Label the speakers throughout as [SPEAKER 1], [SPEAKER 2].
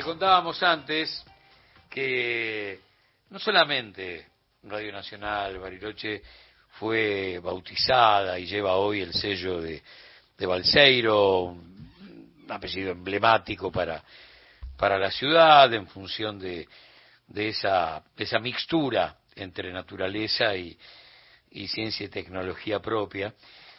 [SPEAKER 1] Te contábamos antes que no solamente Radio Nacional Bariloche fue bautizada y lleva hoy el sello de, de Balseiro, un apellido emblemático para, para la ciudad en función de, de, esa, de esa mixtura entre naturaleza y, y ciencia y tecnología propia,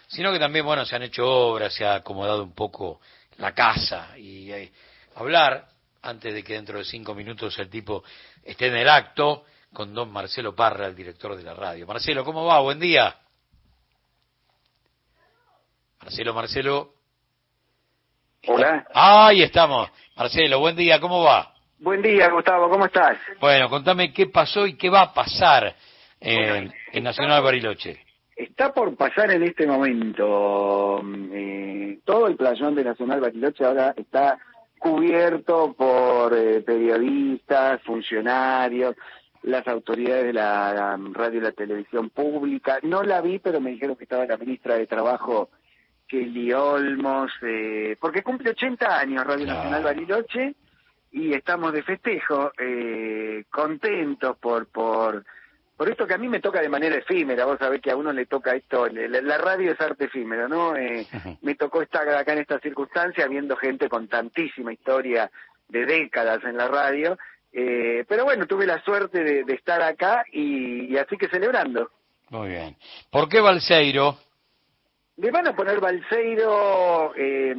[SPEAKER 1] sino que también, bueno, se han hecho obras, se ha acomodado un poco la casa y eh, hablar, antes de que dentro de cinco minutos el tipo esté en el acto, con don Marcelo Parra, el director de la radio. Marcelo, ¿cómo va? Buen día. Marcelo, Marcelo.
[SPEAKER 2] Hola.
[SPEAKER 1] Ahí estamos. Marcelo, buen día, ¿cómo va?
[SPEAKER 2] Buen día, Gustavo, ¿cómo estás?
[SPEAKER 1] Bueno, contame qué pasó y qué va a pasar en, en Nacional Bariloche.
[SPEAKER 2] Está por pasar en este momento. eh, todo el playón de Nacional Bariloche ahora está cubierto por eh, periodistas, funcionarios, las autoridades de la, la radio y la televisión pública. No la vi, pero me dijeron que estaba la ministra de Trabajo, Kelly Olmos, eh, porque cumple 80 años Radio
[SPEAKER 1] Claro.
[SPEAKER 2] Nacional Bariloche y estamos de festejo, eh, contentos por por por esto que a mí me toca de manera efímera, vos sabés que a uno le toca esto, la, la radio es arte efímero, ¿no? Eh, me tocó estar acá en esta circunstancia viendo gente con tantísima historia de décadas en la radio, eh, pero bueno, tuve la suerte de, de estar acá y, y así que celebrando.
[SPEAKER 1] Muy bien. ¿Por qué Balseiro?
[SPEAKER 2] Le van a poner Balseiro, eh,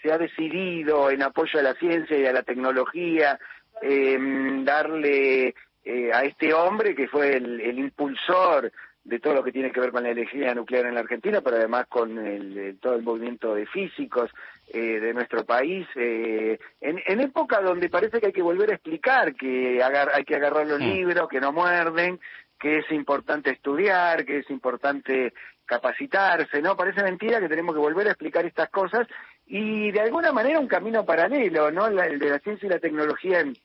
[SPEAKER 2] se ha decidido en apoyo a la ciencia y a la tecnología, eh, darle eh, a este hombre que fue el, el impulsor de todo lo que tiene que ver con la energía nuclear en la Argentina, pero además con el- todo el movimiento de físicos eh, de nuestro país, eh, en, en época donde parece que hay que volver a explicar que agar- hay que agarrar los
[SPEAKER 1] Mm.
[SPEAKER 2] libros, que no muerden, que es importante estudiar, que es importante capacitarse, ¿no? Parece mentira que tenemos que volver a explicar estas cosas y de alguna manera un camino paralelo, ¿no? La- el de la ciencia y la tecnología en,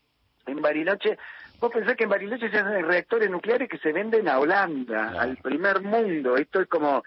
[SPEAKER 2] en Bariloche. Vos pensás que en Bariloche se hacen reactores nucleares que se venden a Holanda,
[SPEAKER 1] Claro.
[SPEAKER 2] al primer mundo. Esto es como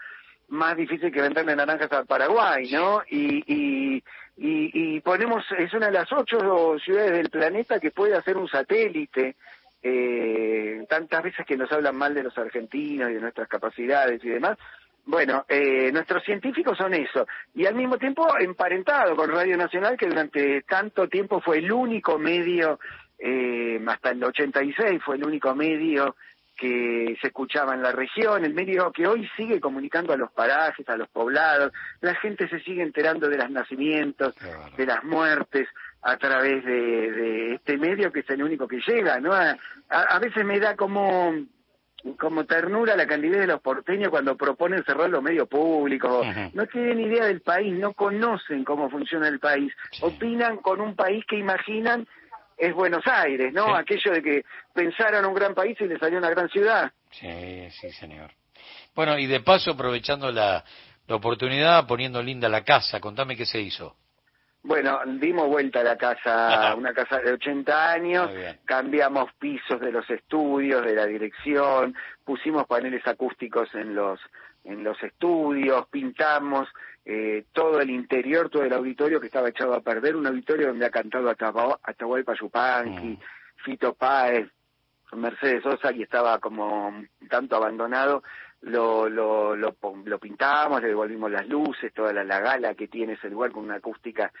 [SPEAKER 2] más difícil que venderle naranjas al Paraguay, ¿no? Y, y, y, y ponemos, es una de las ocho ciudades del planeta que puede hacer un satélite. Eh, tantas veces que nos hablan mal de los argentinos y de nuestras capacidades y demás. Bueno, eh, nuestros científicos son eso. Y al mismo tiempo emparentado con Radio Nacional, que durante tanto tiempo fue el único medio, eh, hasta el 86 fue el único medio que se escuchaba en la región, el medio que hoy sigue comunicando a los parajes, a los poblados, la gente se sigue enterando de los nacimientos, de las muertes a través de, de este medio que es el único que llega, ¿no? A, a- a veces me da como como ternura la candidez de los porteños cuando proponen cerrar los medios públicos. No tienen idea del país, no conocen cómo funciona el país.
[SPEAKER 1] Sí.
[SPEAKER 2] Opinan con un país que imaginan es Buenos Aires, ¿no?
[SPEAKER 1] Sí.
[SPEAKER 2] Aquello de que pensaron un gran país y les salió una gran ciudad.
[SPEAKER 1] Sí, sí, señor. Bueno, y de paso, aprovechando la, la oportunidad, poniendo linda la casa, contame qué se hizo.
[SPEAKER 2] Bueno, dimos vuelta a la casa, una casa de 80 años, cambiamos pisos de los estudios, de la dirección, pusimos paneles acústicos en los en los estudios, pintamos eh, todo el interior, todo el auditorio que estaba echado a perder, un auditorio donde ha cantado Atahualpa Yupanqui,
[SPEAKER 1] Mm.
[SPEAKER 2] Fito Páez, Mercedes Sosa, y estaba como un tanto abandonado, lo, lo, lo, lo pintamos, le devolvimos las luces, toda la, la gala que tiene ese lugar con una acústica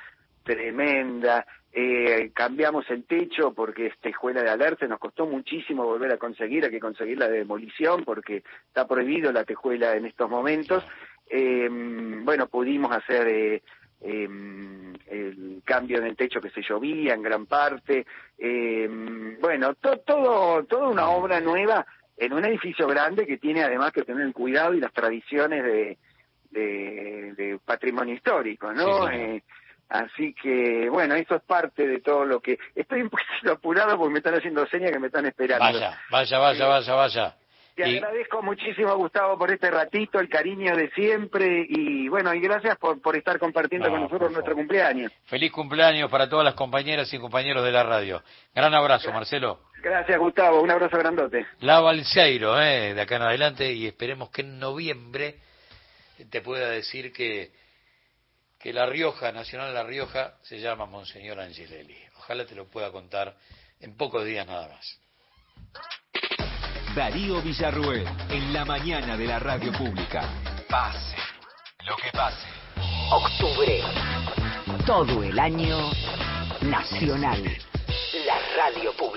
[SPEAKER 2] tremenda, eh, cambiamos el techo porque esta escuela de alerta nos costó muchísimo volver a conseguir, hay que conseguir la demolición porque está prohibido la tejuela en estos momentos. Eh, bueno, pudimos hacer eh, eh, el cambio en el techo que se llovía en gran parte. Eh, bueno, to- todo, toda una obra nueva en un edificio grande que tiene además que tener el cuidado y las tradiciones de, de, de patrimonio histórico, ¿no?
[SPEAKER 1] Sí.
[SPEAKER 2] Eh, así que, bueno, eso es parte de todo lo que... Estoy un poquito apurado porque me están haciendo señas que me están esperando.
[SPEAKER 1] Vaya, vaya, vaya, vaya, vaya.
[SPEAKER 2] Te
[SPEAKER 1] Y-
[SPEAKER 2] agradezco muchísimo, Gustavo, por este ratito, el cariño de siempre y bueno, y gracias por, por estar compartiendo
[SPEAKER 1] No,
[SPEAKER 2] con nosotros nuestro cumpleaños.
[SPEAKER 1] Feliz cumpleaños para todas las compañeras y compañeros de la radio. Gran abrazo, Marcelo.
[SPEAKER 2] Gracias, Gustavo, un abrazo grandote.
[SPEAKER 1] La Balseiro, eh, de acá en adelante, y esperemos que en noviembre te pueda decir que que La Rioja, Nacional La Rioja, se llama Monseñor Angelelli. Ojalá te lo pueda contar en pocos días nada más.
[SPEAKER 3] Darío Villarruel, en la mañana de la radio pública. Pase lo que pase.
[SPEAKER 4] Octubre. Todo el año nacional. La radio pública.